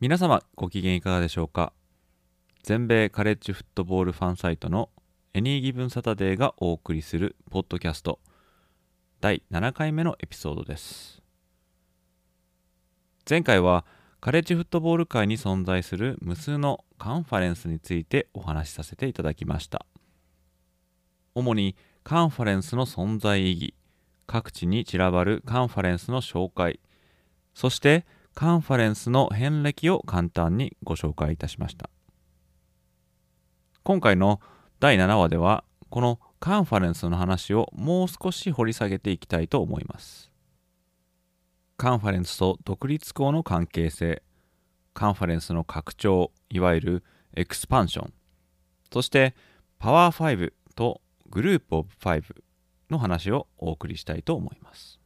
皆様ご機嫌いかがでしょうか？全米カレッジフットボールファンサイトのエニーギブンサタデーがお送りするポッドキャスト。第7回目のエピソードです。前回はカレッジフットボール界に存在する無数のカンファレンスについてお話しさせていただきました。主にカンファレンスの存在意義各地に散らばるカンファレンスの紹介そしてカンファレンスの遍歴を簡単にご紹介いたしました。今回の第7話ではこのカンファレンスの話をもう少し掘り下げていきたいと思います。カンファレンスと独立校の関係性カンファレンスの拡張いわゆるエクスパンションそしてパワー5とグループオブ5の話をお送りしたいと思います。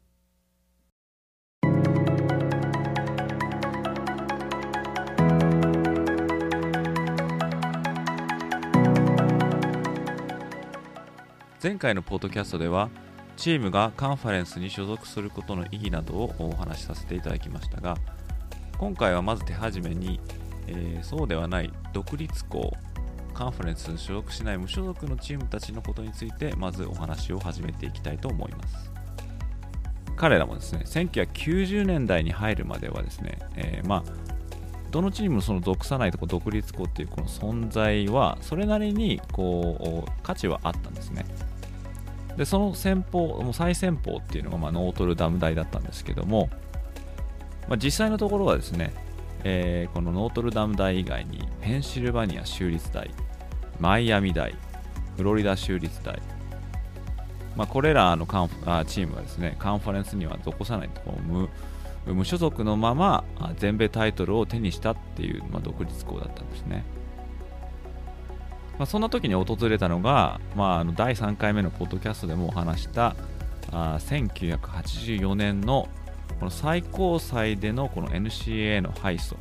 前回のポッドキャストではチームがカンファレンスに所属することの意義などをお話しさせていただきましたが今回はまず手始めに、えー、そうではない独立校カンファレンスに所属しない無所属のチームたちのことについてまずお話を始めていきたいと思います。彼らもですね1990年代に入るまではですね、えー、まあどのチームもその属さないとこ独立校っていうこの存在はそれなりにこう価値はあったんですね。でその先方、もう最先方っていうのが、まあ、ノートルダム大だったんですけども、まあ、実際のところはですね、えー、このノートルダム大以外にペンシルバニア州立大、マイアミ大、フロリダ州立大、まあ、これらのカンあチームはですね、カンファレンスには属さないと無無所属のまま全米タイトルを手にしたっていう、まあ、独立校だったんですね。まあ、そんな時に訪れたのが、まあ、あの第3回目のポッドキャストでもお話したあ1984年のこの最高裁でのこの NCAA の敗訴、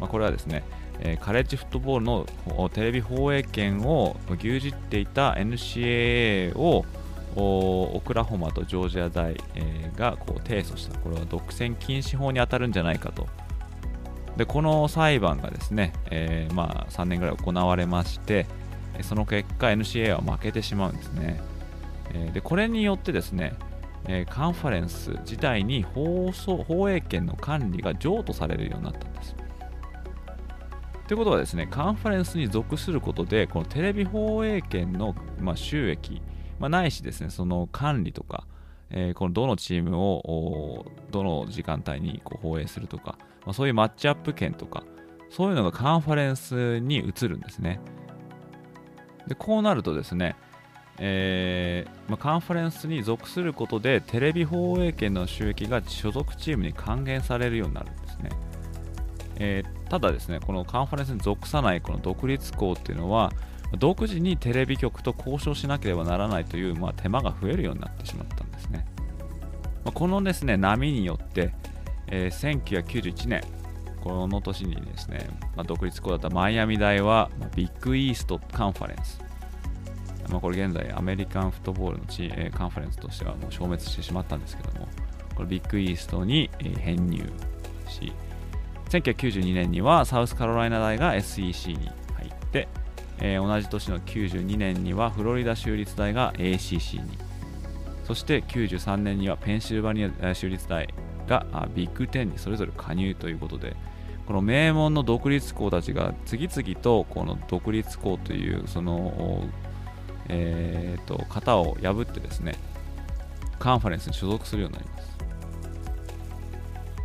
まあ、これはですね、えー、カレッジフットボールのテレビ放映権を牛耳っていた NCAA をオクラホマとジョージア大、がこう提訴した。これは独占禁止法に当たるんじゃないかとでこの裁判がですね、えー、まあ、3年ぐらい行われましてその結果 NCA は負けてしまうんですね、えー、でこれによってですね、えー、カンファレンス自体に放送放映権の管理が譲渡されるようになったんです。ということはですねカンファレンスに属することでこのテレビ放映権の、まあ、収益、まあ、ないしですねその管理とかえー、このどのチームをどの時間帯にこう放映するとか、まあ、そういうマッチアップ権とか、そういうのがカンファレンスに移るんですね。でこうなるとですね、えーまあ、カンファレンスに属することでテレビ放映権の収益が所属チームに還元されるようになるんですね。えー、ただですね、このカンファレンスに属さないこの独立校っていうのは、独自にテレビ局と交渉しなければならないという、まあ、手間が増えるようになってしまった。まあ、このですね波によって、えー、1991年、この年にですね、まあ、独立校だったマイアミ大は、まあ、ビッグイーストカンファレンス。まあ、これ現在アメリカンフットボールのチ、ー、カンファレンスとしてはもう消滅してしまったんですけども、これビッグイーストに、えー、編入し、1992年にはサウスカロライナ大が SEC に入って、えー、同じ年の92年にはフロリダ州立大が ACC にそして93年にはペンシルバニア州立大がビッグ10にそれぞれ加入ということでこの名門の独立校たちが次々とこの独立校というその、えーと、型を破ってですねカンファレンスに所属するようになります。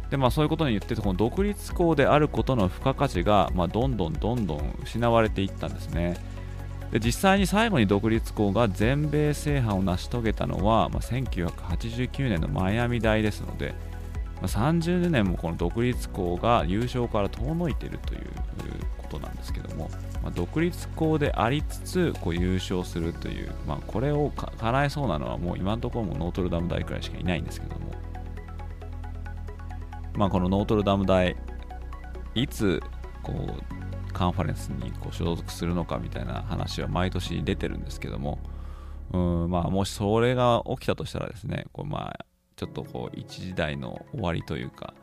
でまあそういうことによってこの独立校であることの付加価値が、まあ、どんどんどんどん失われていったんですね。で実際に最後に独立校が全米制覇を成し遂げたのは、まあ、1989年のマイアミ大ですので、まあ、30年もこの独立校が優勝から遠のいているということなんですけども、まあ、独立校でありつつこう優勝するという、まあ、これを叶えそうなのはもう今のところもノートルダム大くらいしかいないんですけども、まあ、このノートルダム大いつこうカンファレンスにこう所属するのかみたいな話は毎年出てるんですけども、うんまあ、もしそれが起きたとしたらですね、こうまあ、ちょっとこう一時代の終わりというか、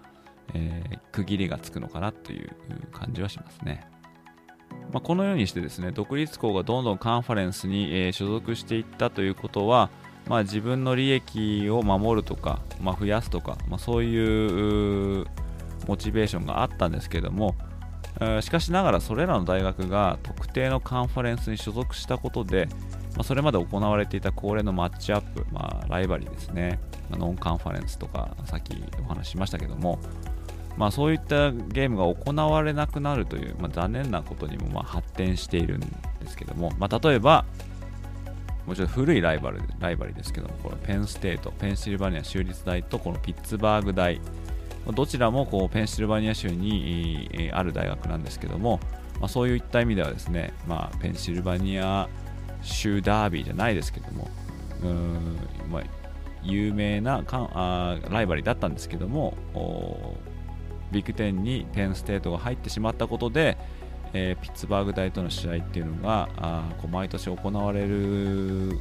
えー、区切りがつくのかなという感じはしますね。まあ、このようにしてですね、独立校がどんどんカンファレンスに、え、所属していったということは、まあ、自分の利益を守るとか、まあ、増やすとか、まあ、そういうモチベーションがあったんですけども、しかしながらそれらの大学が特定のカンファレンスに所属したことで、まあ、それまで行われていた恒例のマッチアップ、まあ、ライバリーですね、ま、ノンカンファレンスとかさっきお話ししましたけども、まあ、そういったゲームが行われなくなるという、ま、残念なことにもま発展しているんですけども、ま、例えばもうちろん古いライバルライバリーですけどもこれペンステートペンシルバニア州立大とこのピッツバーグ大。どちらもこうペンシルバニア州にある大学なんですけども、まあ、そういった意味ではですね、まあ、ペンシルバニア州ダービーじゃないですけども、うんまあ、有名なかんあライバリーだったんですけども、ビッグ10にペンステートが入ってしまったことで、えー、ピッツバーグ大との試合っていうのがあこう毎年行われる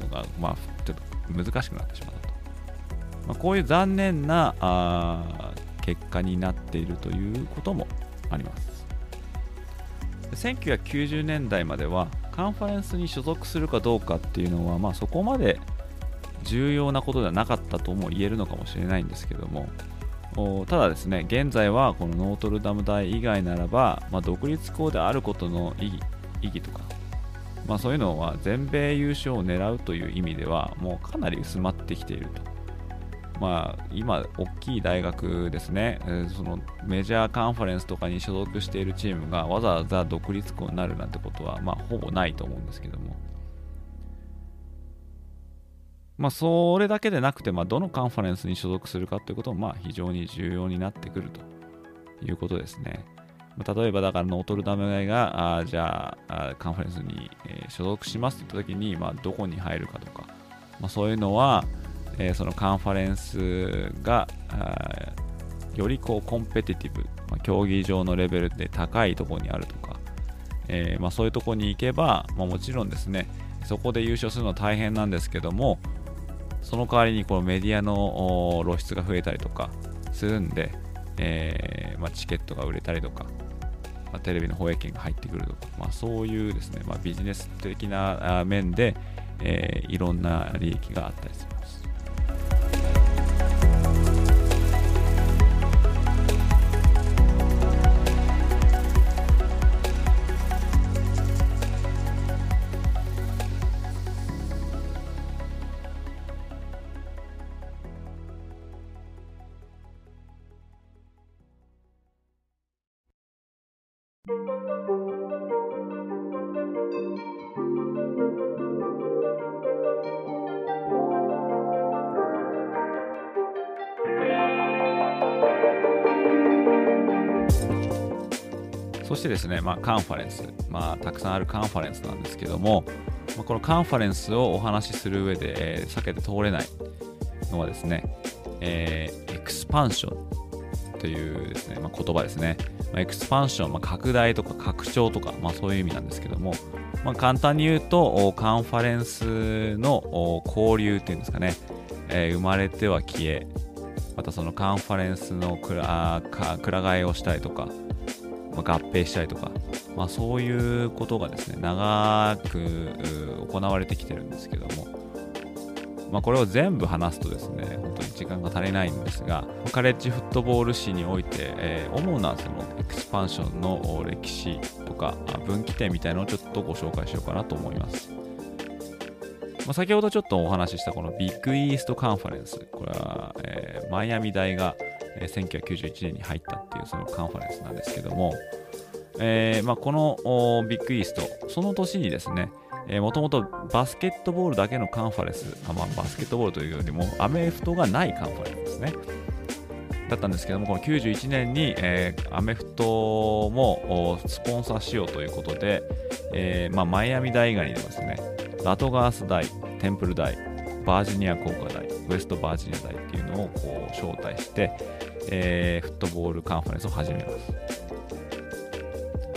のが、まあ、ちょっと難しくなってしまった。まあ、こういう残念なあ結果になっているということもあります。1990年代まではカンファレンスに所属するかどうかっていうのは、まあ、そこまで重要なことではなかったとも言えるのかもしれないんですけどもただですね現在はこのノートルダム大以外ならば、まあ、独立校であることの意義意義とか、まあ、そういうのは全米優勝を狙うという意味ではもうかなり薄まってきているとまあ、今、大きい大学ですね、そのメジャーカンファレンスとかに所属しているチームがわざわざ独立校になるなんてことは、まあ、ほぼないと思うんですけども、まあ、それだけでなくて、まあ、どのカンファレンスに所属するかということも、まあ、非常に重要になってくると。いうことですね。例えば、だからノートルダム大が、あじゃあカンファレンスに、えー、所属しますと言ったときに、まあ、どこに入るかとか、まあ、そういうのは、えー、そのカンファレンスがよりこうコンペティティブ、まあ、競技場のレベルで高いところにあるとか、えー、まあ、そういうところに行けば、まあ、もちろんですねそこで優勝するのは大変なんですけどもその代わりにこのメディアの露出が増えたりとかするんで、えー、まチケットが売れたりとか、まテレビの放映権が入ってくるとか、まそういうですね、まビジネス的な面で、えいろんな利益があったりする。ですね、まあ、カンファレンス、まあ、たくさんあるカンファレンスなんですけども、まあ、このカンファレンスをお話しする上で、えー、避けて通れないのはですね、えー、エクスパンションというですね、まあ、言葉ですね。まあ、エクスパンション、まあ、拡大とか拡張とか、まあ、そういう意味なんですけども、まあ、簡単に言うと、カンファレンスの交流っていうんですかね、えー、生まれては消え、またそのカンファレンスのくらくら替えをしたりとか、ま、合併したりとか、まあ、そういうことがですね長く行われてきてるんですけども、まあ、これを全部話すとですね本当に時間が足りないんですがカレッジフットボール史において、えー、主なそのエクスパンションの歴史とか分岐点みたいなのをちょっとご紹介しようかなと思います。まあ、先ほどちょっとお話ししたこのビッグイーストカンファレンス、これは、えー、マイアミ大が、え、1991年に入ったっていうそのカンファレンスなんですけども、えーまあ、このビッグイースト、その年にですね、もともとバスケットボールだけのカンファレンス、あまあ、バスケットボールというよりもアメフトがないカンファレンスですね。だったんですけども、この91年に、えー、アメフトもスポンサーしようということで、えーまあ、マイアミ大以外にですね、ラトガース大、テンプル大、バージニア工科大、ウエストバージニア大っていうのをこう招待して、えー、フットボールカンファレンスを始めま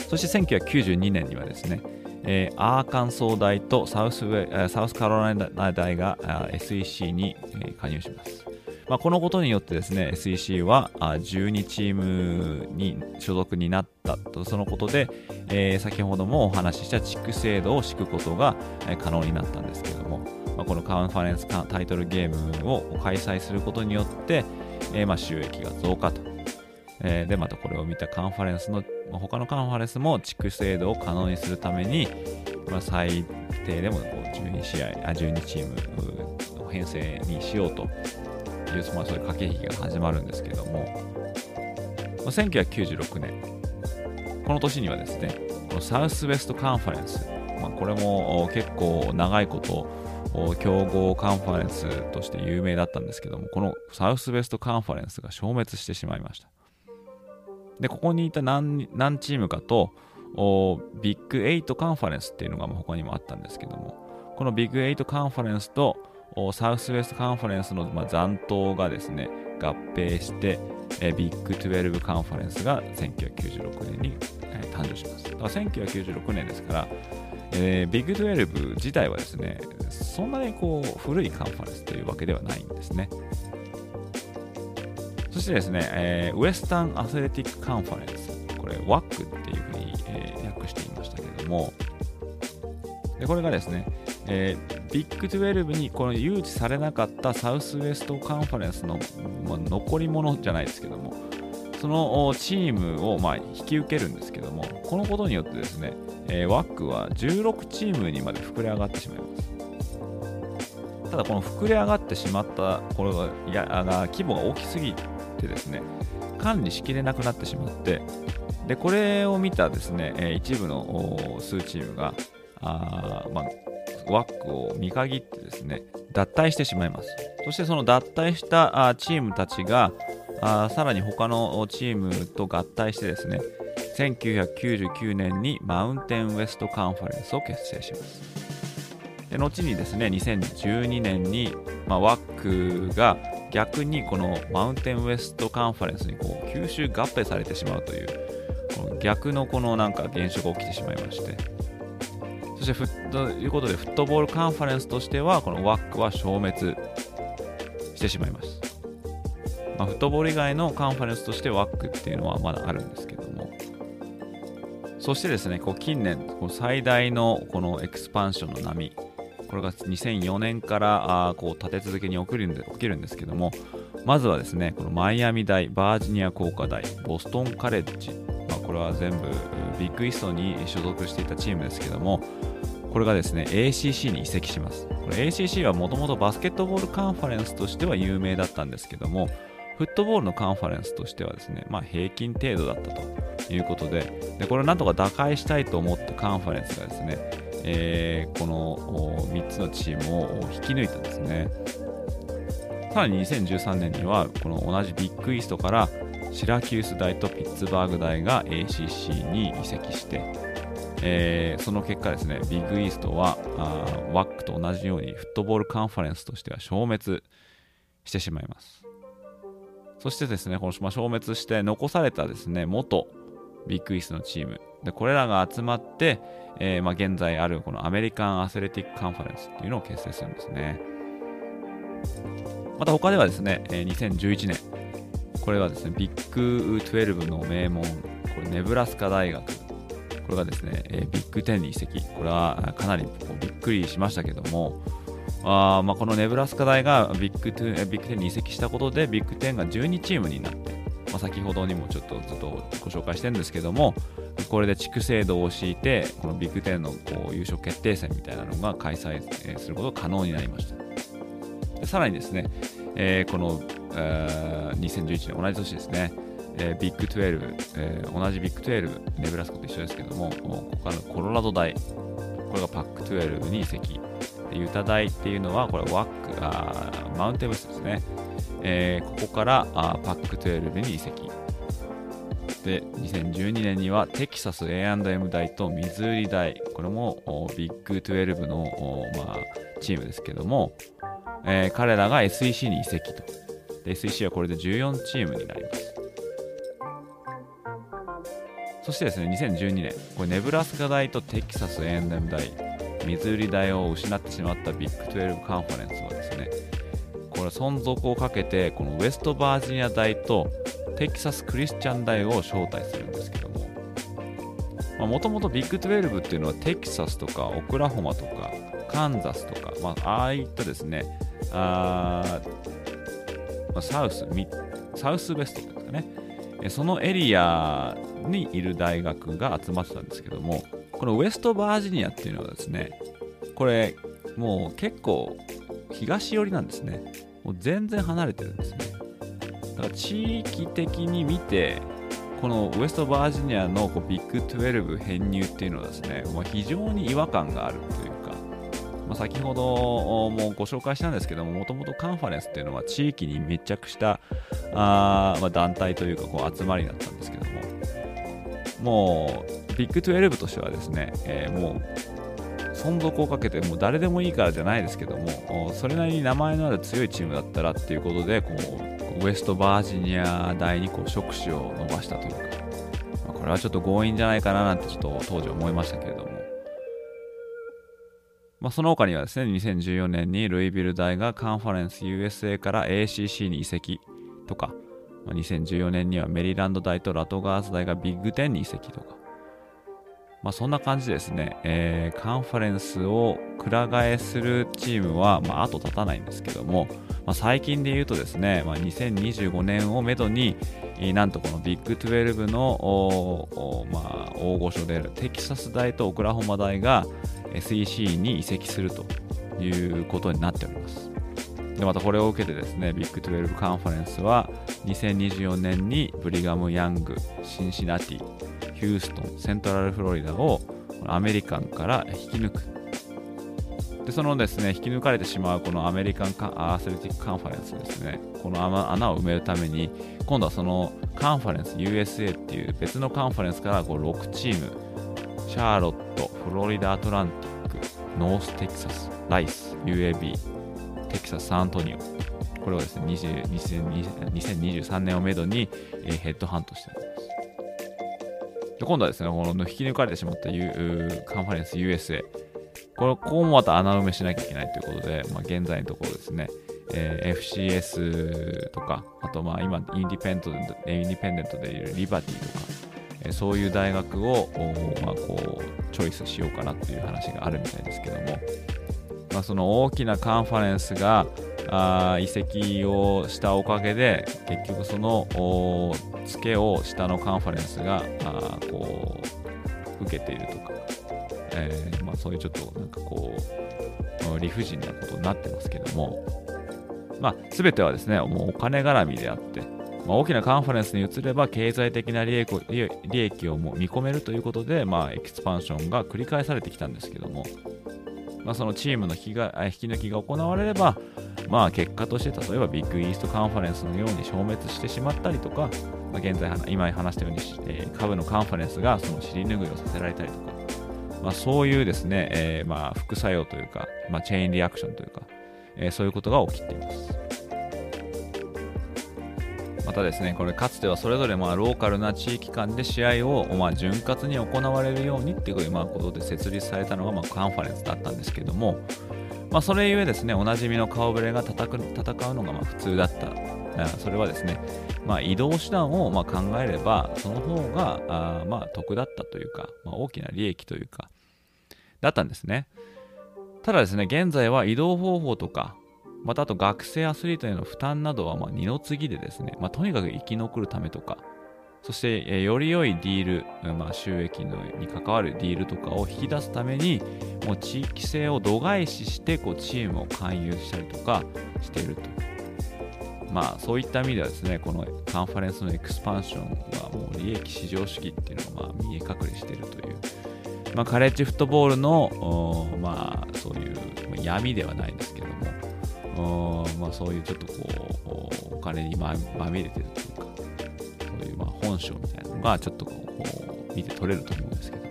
す。そして1992年にはですね、えー、アーカンソー大とサウスウェサウスカロライナ大が SEC に、え加入します。まあ、このことによってですね SEC は12チームに所属になったとそのことで、えー、先ほどもお話しした地区制度を敷くことが可能になったんですけども、まあ、このカンファレンスタイトルゲームを開催することによって、えー、まあ収益が増加と、えー、でまたこれを見たカンファレンスの他のカンファレンスも地区制度を可能にするために、まあ、最低でもこう12試合あ12チームの編成にしようという、まあ、そういう駆け引きが始まるんですけども、まあ、1996年この年にはですねこのサウスウェストカンファレンス、まあ、これも結構長いこと強豪カンファレンスとして有名だったんですけどもこのサウスウェストカンファレンスが消滅してしまいました。で、ここにいた何何チームかと、ビッグ8カンファレンスっていうのが他にもあったんですけども、このビッグ8カンファレンスとサウスウェストカンファレンスの、ま、残党がですね、合併して、えビッグ12カンファレンスが1996年に、します。だから1996年ですから、えー、ビッグ12自体はですね、そんなにこう古いカンファレンスというわけではないんですね。そしてですね、えー、ウエスタンアスレティックカンファレンス、これ WAC っていうふうに、えー、訳していましたけれども、でこれがですね、えー、ビッグ12にこの誘致されなかったサウスウェストカンファレンスの、まあ、残り物じゃないですけども、そのチームをまあ引き受けるんですけども、このことによってですね、えー、WAC は16チームにまで膨れ上がってしまいます。ただこの膨れ上がってしまったこれがやが規模が大きすぎてですね管理しきれなくなってしまってでこれを見たですね、え一部の数チームがあ、まあ、ワックを見限ってですね脱退してしまいますそしてその脱退したチームたちがあさらに他のチームと合体してですね1999年にマウンテンウエストカンファレンスを結成します。で後にですね2012年に、まあ、ワックが逆にこのマウンテンウエストカンファレンスにこう吸収合併されてしまうというこの逆のこのなんか現象が起きてしまいまして。そしてふということでフットボールカンファレンスとしてはこの WAC は消滅してしまいます、まあ、フットボール以外のカンファレンスとして WAC っていうのはまだあるんですけども。そしてですねこう近年こう最大のこのエクスパンションの波。これが2004年からあこう立て続けに起きるんで起きるんですけども。まずはですねこのマイアミ大バージニア工科大ボストンカレッジ、まあ、これは全部ビッグイストに所属していたチームですけども。これがですね ACC に移籍します。これ ACC はもともとバスケットボールカンファレンスとしては有名だったんですけども。フットボールのカンファレンスとしてはですね、まあ、平均程度だったということででこれをなんとか打開したいと思ったカンファレンスがですねえー、この3つのチームを引き抜いたんですね。さらに2013年にはこの同じビッグイーストからシラキュース大とピッツバーグ大が ACC に移籍して、えー、その結果ですね、ビッグイーストはあ WAC と同じようにフットボールカンファレンスとしては消滅してしまいます。そしてですね、この消滅して残されたですね、元ビッグイースのチーム、でこれらが集まって、えー、まあ、現在あるこのアメリカンアスレティックカンファレンスっていうのを結成するんですね。また他ではですね、えー、2011年、これはですね、ビッグ12の名門、これネブラスカ大学、これがですね、えー、ビッグ10に移籍、これはかなりびっくりしましたけども、あまあ、このネブラスカ大がビッグビッグ10に移籍したことで、ビッグ10が12チームになって、まあ、先ほどにもちょっとずっとご紹介してるんですけども、これで地区制度を敷いて、このビッグ10のこう優勝決定戦みたいなのが開催することが可能になりました。さらにですね、えー、この、えー、2011年、同じ年ですね、えー、ビッグ12、えー、同じビッグ12、ネブラスカと一緒ですけども、ここからコロラド大、これがパック12に移籍。でユタ大っていうのは、これワック、あマウンテンブスですね。えー、ここからあパック12に移籍。で、2012年にはテキサス A&M 大とミズーリ大、これもビッグ12の、まあ、チームですけども、えー、彼らが SEC に移籍と。で SEC はこれで14チームになります。そしてですね、2012年、これネブラスカ大とテキサス A&M 大、ミズーリ大を失ってしまったビッグ12カンファレンスはですね、これ存続をかけて、このウェストバージニア大とテキサスクリスチャン大を招待するんですけども、もともとビッグ12っていうのはテキサスとかオクラホマとかカンザスとか、まあ、ああいったですね、あまあ、サウス、サウスウェストですかね、そのエリアにいる大学が集まってたんですけども、このウェストバージニアっていうのはですね、これ、もう結構東寄りなんですね。もう全然離れてるんですね。だから地域的に見て、このウエストバージニアのこうビッグ12編入っていうのはですね、まあ、非常に違和感があるというか、まあ、先ほどもご紹介したんですけども、もともとカンファレンスっていうのは地域に密着したあ、まあ、団体というかこう集まりだったんですけども、もうビッグ12としてはですね、えー、もう存続をかけてもう誰でもいいからじゃないですけどもそれなりに名前のある強いチームだったらっていうことでこうウエストバージニア大にこう触手を伸ばしたというか、まあ、これはちょっと強引じゃないかななんてちょっと当時思いましたけれども、まあ、その他にはですね2014年にルイビル大がカンファレンス USA から ACC に移籍とか2014年にはメリーランド大とラトガース大がビッグ10に移籍とか、まあ、そんな感じですね、えー、カンファレンスをくら替えするチームは、まあ、後立たないんですけども、まあ、最近で言うとですね、まあ、2025年をめどに、なんとこのビッグ12のまあ、大御所であるテキサス大とオクラホマ大が SEC に移籍するということになっております。でまたこれを受けてですね、ビッグ12カンファレンスは2024年にブリガム・ヤング、シンシナティ、ヒューストン、セントラルフロリダをアメリカンから引き抜く。で、そのですね、引き抜かれてしまうこのアメリカンアーセルティックカンファレンスですね、この穴を埋めるために、今度はそのカンファレンス USA っていう別のカンファレンスからこう6チーム、シャーロット、フロリダ・アトランティック、ノーステキサス、ライス、UAB、テキサス・サンアントニオ、これをですね、2023年をめどに、えー、ヘッドハントしてます。で今度はですね、この引き抜かれてしまった、U、カンファレンス USA、これここもまた穴埋めしなきゃいけないということで、まあ、現在のところですね、えー、FCS とか、あとまあ今インディペンデントインディペンデントでいるリバティとか、えー、そういう大学を、まあ、こうチョイスしようかなという話があるみたいですけども、まあ、その大きなカンファレンスがあ移籍をしたおかげで結局そのツケを下のカンファレンスがあこう受けているとか、えーまあ、そういうちょっとなんかこう理不尽なことになってますけども、まあ、全てはですねもうお金絡みであって、まあ、大きなカンファレンスに移れば経済的な利益を利益をも見込めるということで、まあ、エキスパンションが繰り返されてきたんですけども、まあ、そのチームの引きが引き抜きが行われれば、まあ、結果として例えばビッグイーストカンファレンスのように消滅してしまったりとか、まあ、現在今話したように、えー、下部のカンファレンスがその尻拭いをさせられたりとか、まあ、そういうですね、えー、まあ副作用というか、まあ、 chain reaction というか、えー、そういうことが起きています。またですね、これかつてはそれぞれまあローカルな地域間で試合をまあ潤滑に行われるようにっていうまあことで設立されたのがまあカンファレンスだったんですけども、まあ、それゆえですね、おなじみの顔ぶれが戦うのがまあ普通だった。それはですね、まあ、移動手段をま考えれば、その方があま得だったというか、まあ、大きな利益というか、だったんですね。ただですね、現在は移動方法とか、またあと学生アスリートへの負担などはま二の次でですね、まあ、とにかく生き残るためとか、そして、より良いディール、まあ、収益のに関わるディールとかを引き出すために、もう地域性を度外視してこうチームを勧誘したりとかしていると。まあ、そういった意味ではですね、このカンファレンスのエクスパンションはもう利益至上主義っていうのがまあ見え隠れしているという、まあ、カレッジフットボールの、まあ、そういう闇ではないんですけども、まあ、そういうちょっとこう、お金にまみれてるというか、そういうまあ本性みたいなのがちょっとこう見て取れると思うんですけど。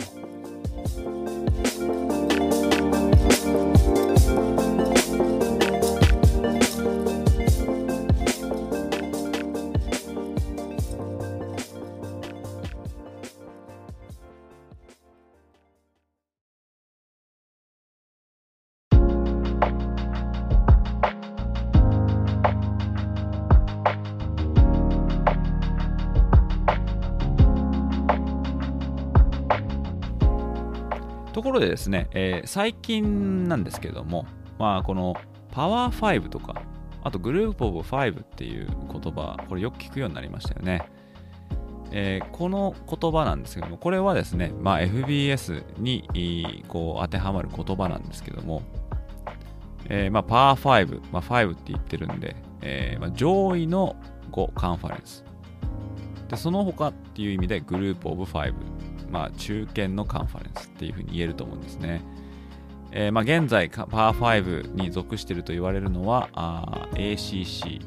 ろでですね、えー、最近なんですけども、まあ、このパワー5とか、あとグループオブ5っていう言葉、これよく聞くようになりましたよね。えー、この言葉なんですけども、これはですね、まあ、FBS にこう当てはまる言葉なんですけども、えー、まあ、パワー5、まあ、5って言ってるんで、えーまあ、上位の5カンファレンス。で、その他っていう意味でグループオブ5まあ、中堅のカンファレンスっていうふうに言えると思うんですね。えー、まあ、現在、パワー5に属していると言われるのは、ACC、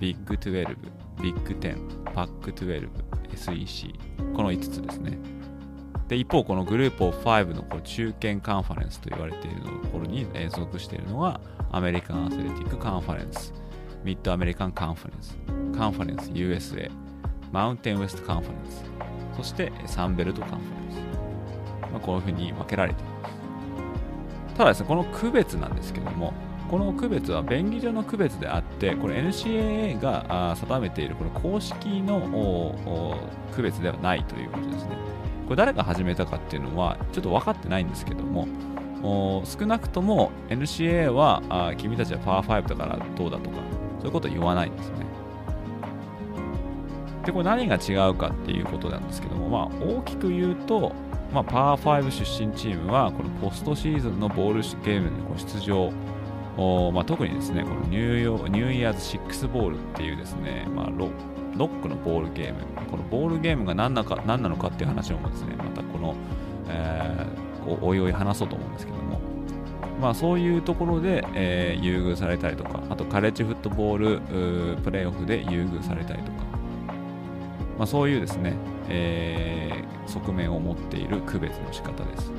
ビッグ12、ビッグ10、パック12、SEC、この5つですね。で一方、このグループオブ5のこう中堅カンファレンスと言われているところに、属しているのが、アメリカンアスレティックカンファレンス、ミッドアメリカンカンファレンス、カンファレンス USA、マウンテンウエストカンファレンス、そしてサンベルトカンファレンス。まあ、こういうふうに分けられています。ただですね、この区別なんですけども、この区別は便宜上の区別であって、これ NCAA が定めているこの公式の区別ではないということですね。これ誰が始めたかっていうのはちょっと分かってないんですけども、少なくとも NCAA は君たちはパワー5だからどうだとか、そういうこと言わないんですね。で、これ何が違うかっていうことなんですけども、まあ、大きく言うと、まあ、パー5出身チームは、このポストシーズンのボールゲームに出場、まあ、特にですね、このニューヨニューイヤーズ6ボールっていうですね、まあロ、ロックのボールゲーム、このボールゲームが何なか何なのかっていう話をもですね、またこの、えー、おいおい話そうと思うんですけども、まあ、そういうところで、えー、優遇されたりとか、あとカレッジフットボールプレーオフで優遇されたりとか、まあ、そういうですね、えー、側面を持っている区別の仕方です。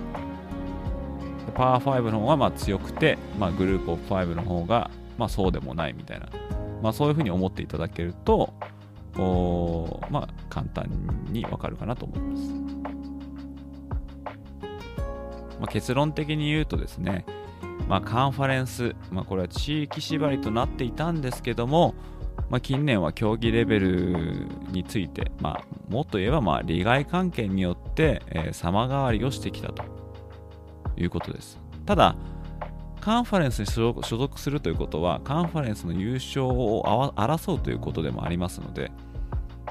パワー5の方がまあ強くて、まあ、グループオブ5の方がまあそうでもないみたいな、まあ、そういうふうに思っていただけると、おまあ、簡単にわかるかなと思います。まあ、結論的に言うとですね、まあ、カンファレンス、まあ、これは地域縛りとなっていたんですけども、まあ、近年は競技レベルについて、まあ、もっと言えばまあ利害関係によって、えー、様変わりをしてきたということです。ただ、カンファレンスに所属するということは、カンファレンスの優勝を争うということでもありますので、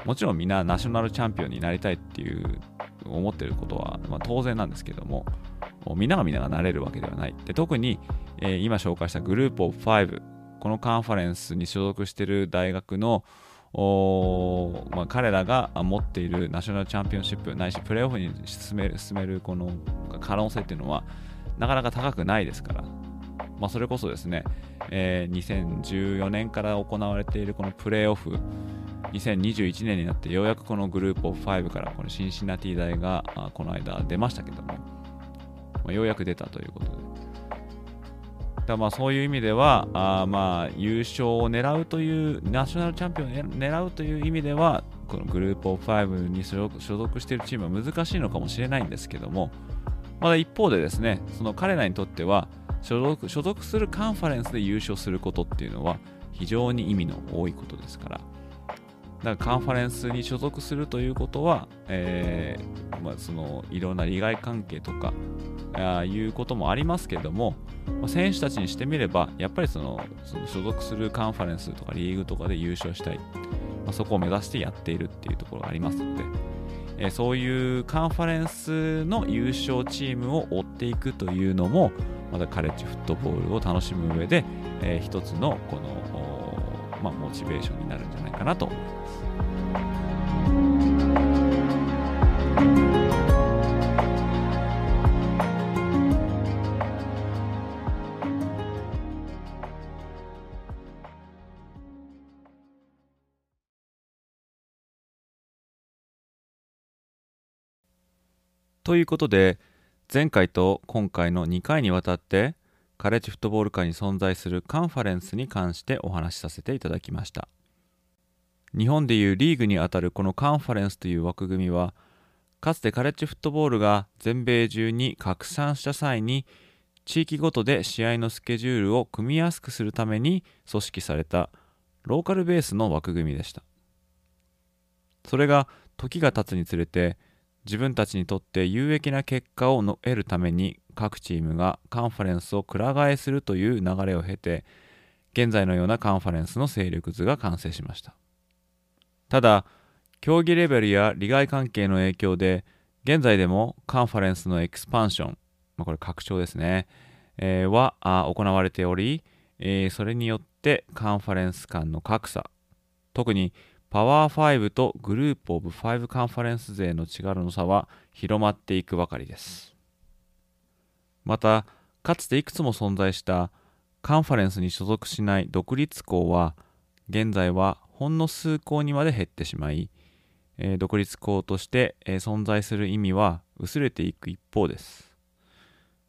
もちろんみんなナショナルチャンピオンになりたいっていう思ってることは、まあ、当然なんですけども、みんながみんながなれるわけではない。で特に、えー、今紹介したグループオブ5、このカンファレンスに所属している大学のまあ、彼らが持っているナショナルチャンピオンシップないしプレーオフに進める進めるこの可能性っていうのはなかなか高くないですから、まあ、それこそですね、えー、2014年から行われているこのプレーオフ2021年になってようやくこのグループオフ5からこのシンシナティ大がこの間出ましたけども、まあ、ようやく出たということで。だまあそういう意味ではあまあ優勝を狙うというナショナルチャンピオンを狙うという意味ではこのグループオブ5に所属しているチームは難しいのかもしれないんですけどもまだ一方でですねその彼らにとっては所属所属するカンファレンスで優勝することっていうのは非常に意味の多いことですからだからカンファレンスに所属するということは、えーまあ、そのいろんな利害関係とかあいうこともありますけれども、まあ、選手たちにしてみればやっぱりそのその所属するカンファレンスとかリーグとかで優勝したい、まあ、そこを目指してやっているっていうところがありますので、えー、そういうカンファレンスの優勝チームを追っていくというのもまたカレッジフットボールを楽しむ上で、えー、一つのこのまあ、モチベーションになるんじゃないかなと思います。ということで前回と今回の2回にわたってカレッジフットボール界に存在するカンファレンスに関してお話しさせていただきました。日本でいうリーグにあたるこのカンファレンスという枠組みはかつてカレッジフットボールが全米中に拡散した際に地域ごとで試合のスケジュールを組みやすくするために組織されたローカルベースの枠組みでした。それが時が経つにつれて自分たちにとって有益な結果を得るために各チームがカンファレンスをくら替えするという流れを経て現在のようなカンファレンスの勢力図が完成しました。ただ競技レベルや利害関係の影響で現在でもカンファレンスのエクスパンション、まあ、これ拡張ですね、えー、は行われており、えー、それによってカンファレンス間の格差特にパワー5とグループオブ5カンファレンス勢の力の差は広まっていくばかりです。またかつていくつも存在したカンファレンスに所属しない独立校は現在はほんの数校にまで減ってしまい、えー、独立校として、えー、存在する意味は薄れていく一方です、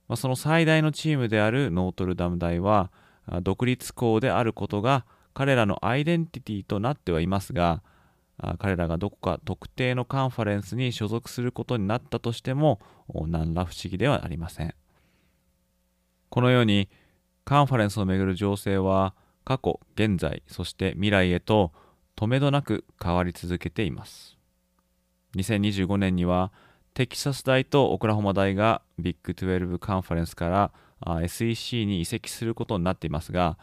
まあ、その最大のチームであるノートルダム大は独立校であることが彼らのアイデンティティとなってはいますが彼らがどこか特定のカンファレンスに所属することになったとしても何ら不思議ではありません。このようにカンファレンスをめぐる情勢は過去現在そして未来へと止めどなく変わり続けています。2025年にはテキサス大とオクラホマ大がビッグ12カンファレンスから SEC に移籍することになっていますが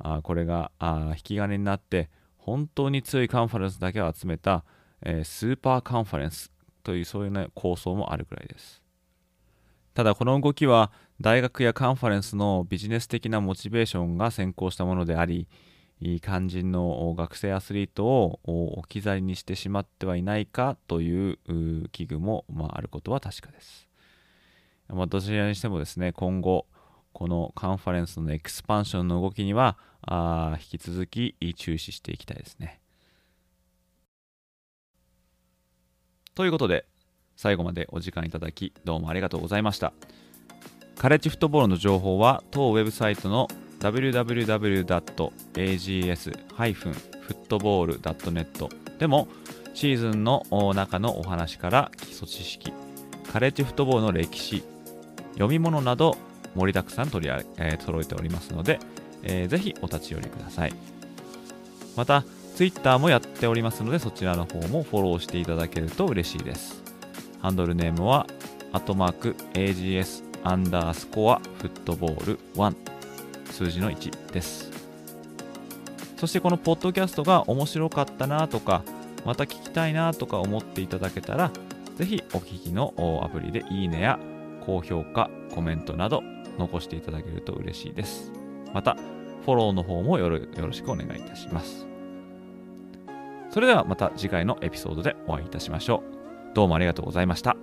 あこれがあ引き金になって本当に強いカンファレンスだけを集めた、えー、スーパーカンファレンスというそういう、ね、構想もあるくらいです。ただこの動きは大学やカンファレンスのビジネス的なモチベーションが先行したものであり肝心の学生アスリートを置き去りにしてしまってはいないかという危惧も、まあ、あることは確かです、まあ、どちらにしてもですね今後このカンファレンスのエクスパンションの動きにはあ引き続き注視していきたいですね。ということで最後までお時間いただきどうもありがとうございました。カレッジフットボールの情報は当ウェブサイトの www.ags-football.net でもシーズンの中のお話から基礎知識、カレッジフットボールの歴史、読み物など盛りだくさん取り、えー、揃えておりますので、えー、ぜひお立ち寄りください。また、Twitter もやっておりますので、そちらの方もフォローしていただけると嬉しいです。ハンドルネームは、アットマーク AGS アンダースコアフットボール1数字の1です。そしてこのポッドキャストが面白かったなとか、また聞きたいなとか思っていただけたら、ぜひお聞きのアプリでいいねや高評価、コメントなど残していただけると嬉しいです。また、フォローの方もよろしくお願いいたします。それではまた次回のエピソードでお会いいたしましょう。どうもありがとうございました。